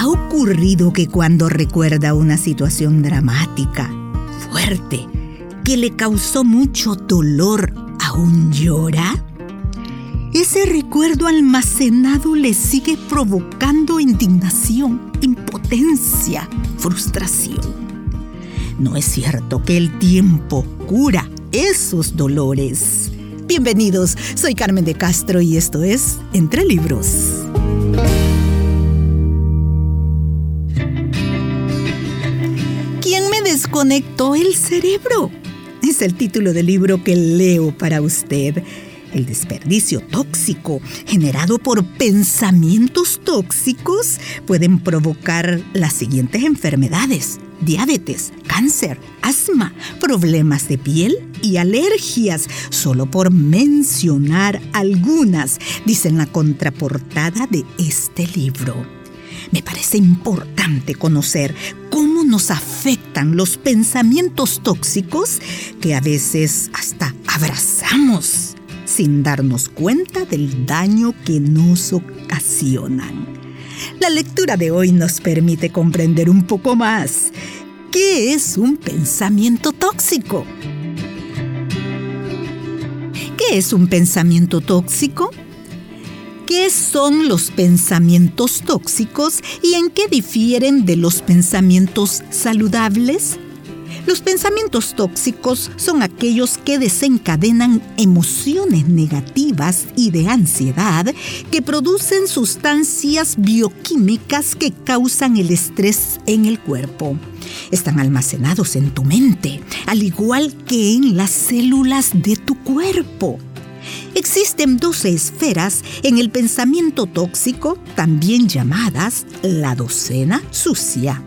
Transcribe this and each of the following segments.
ha ocurrido que cuando recuerda una situación dramática, fuerte, que le causó mucho dolor, aún llora? Ese recuerdo almacenado le sigue provocando indignación, impotencia, frustración. No es cierto que el tiempo cura esos dolores. Bienvenidos, soy Carmen de Castro y esto es Entre Libros. Desconectó el cerebro? Es el título del libro que leo para usted. El desperdicio tóxico generado por pensamientos tóxicos pueden provocar las siguientes enfermedades. Diabetes, cáncer, asma, problemas de piel y alergias, solo por mencionar algunas, dice en la contraportada de este libro. Me parece importante conocer cómo nos afectan los pensamientos tóxicos que a veces hasta abrazamos sin darnos cuenta del daño que nos ocasionan. La lectura de hoy nos permite comprender un poco más qué es un pensamiento tóxico. ¿Qué es un pensamiento tóxico? ¿Qué son los pensamientos tóxicos y en qué difieren de los pensamientos saludables? Los pensamientos tóxicos son aquellos que desencadenan emociones negativas y de ansiedad que producen sustancias bioquímicas que causan el estrés en el cuerpo. Están almacenados en tu mente, al igual que en las células de tu cuerpo. Existen 12 esferas en el pensamiento tóxico, también llamadas la docena sucia.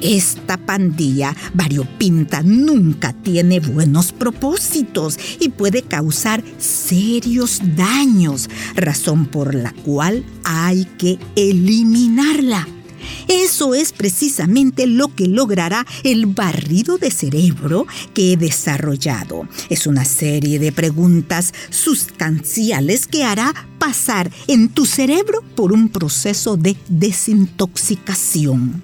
Esta pandilla variopinta nunca tiene buenos propósitos y puede causar serios daños, razón por la cual hay que eliminarla. Eso es precisamente lo que logrará el barrido de cerebro que he desarrollado. Es una serie de preguntas sustanciales que hará pasar en tu cerebro por un proceso de desintoxicación.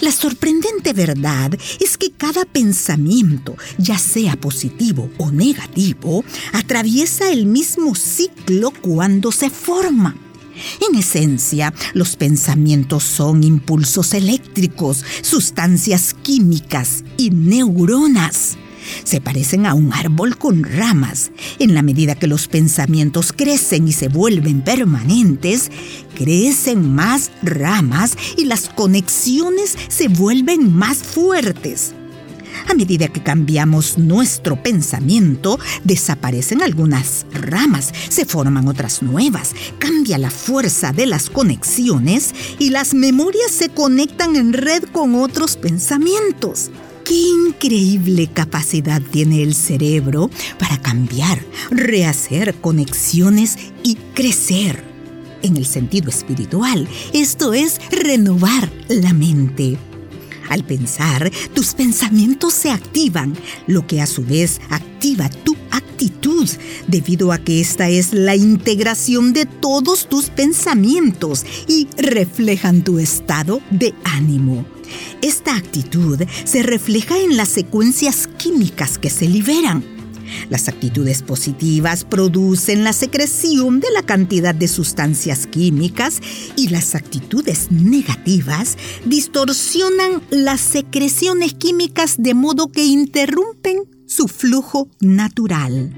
La sorprendente verdad es que cada pensamiento, ya sea positivo o negativo, atraviesa el mismo ciclo cuando se forma. En esencia, los pensamientos son impulsos eléctricos, sustancias químicas y neuronas. Se parecen a un árbol con ramas. En la medida que los pensamientos crecen y se vuelven permanentes, crecen más ramas y las conexiones se vuelven más fuertes. A medida que cambiamos nuestro pensamiento, desaparecen algunas ramas, se forman otras nuevas, cambia la fuerza de las conexiones y las memorias se conectan en red con otros pensamientos. Qué increíble capacidad tiene el cerebro para cambiar, rehacer conexiones y crecer. En el sentido espiritual, esto es renovar la mente. Al pensar, tus pensamientos se activan, lo que a su vez activa tu actitud, debido a que esta es la integración de todos tus pensamientos y reflejan tu estado de ánimo. Esta actitud se refleja en las secuencias químicas que se liberan las actitudes positivas producen la secreción de la cantidad de sustancias químicas y las actitudes negativas distorsionan las secreciones químicas de modo que interrumpen su flujo natural.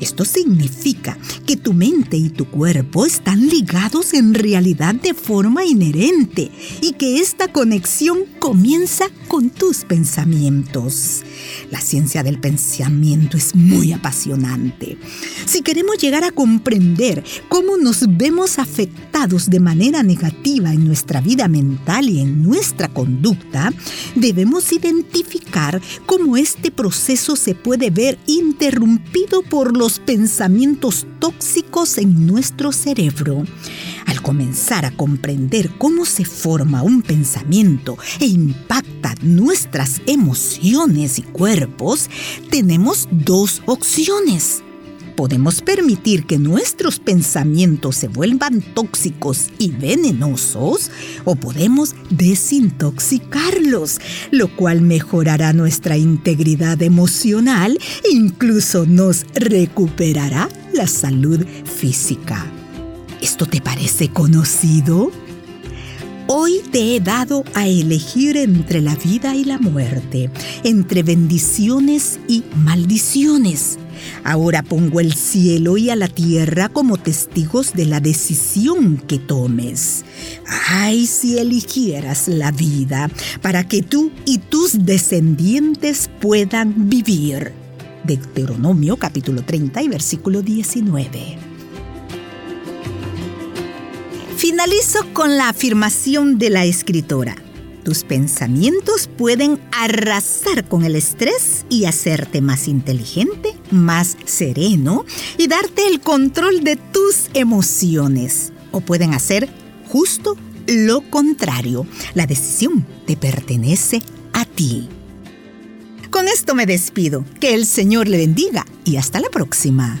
Esto significa que tu mente y tu cuerpo están ligados en realidad de forma inherente y que esta conexión comienza con tus pensamientos. La ciencia del pensamiento es muy apasionante. Si queremos llegar a comprender cómo nos vemos afectados de manera negativa en nuestra vida mental y en nuestra conducta, debemos identificar cómo este proceso se puede ver interrumpido por los pensamientos tóxicos en nuestro cerebro. Comenzar a comprender cómo se forma un pensamiento e impacta nuestras emociones y cuerpos, tenemos dos opciones. Podemos permitir que nuestros pensamientos se vuelvan tóxicos y venenosos o podemos desintoxicarlos, lo cual mejorará nuestra integridad emocional e incluso nos recuperará la salud física. ¿Esto te parece conocido? Hoy te he dado a elegir entre la vida y la muerte, entre bendiciones y maldiciones. Ahora pongo el cielo y a la tierra como testigos de la decisión que tomes. Ay, si eligieras la vida para que tú y tus descendientes puedan vivir. Deuteronomio capítulo 30 y versículo 19. Finalizo con la afirmación de la escritora. Tus pensamientos pueden arrasar con el estrés y hacerte más inteligente, más sereno y darte el control de tus emociones. O pueden hacer justo lo contrario. La decisión te pertenece a ti. Con esto me despido. Que el Señor le bendiga y hasta la próxima.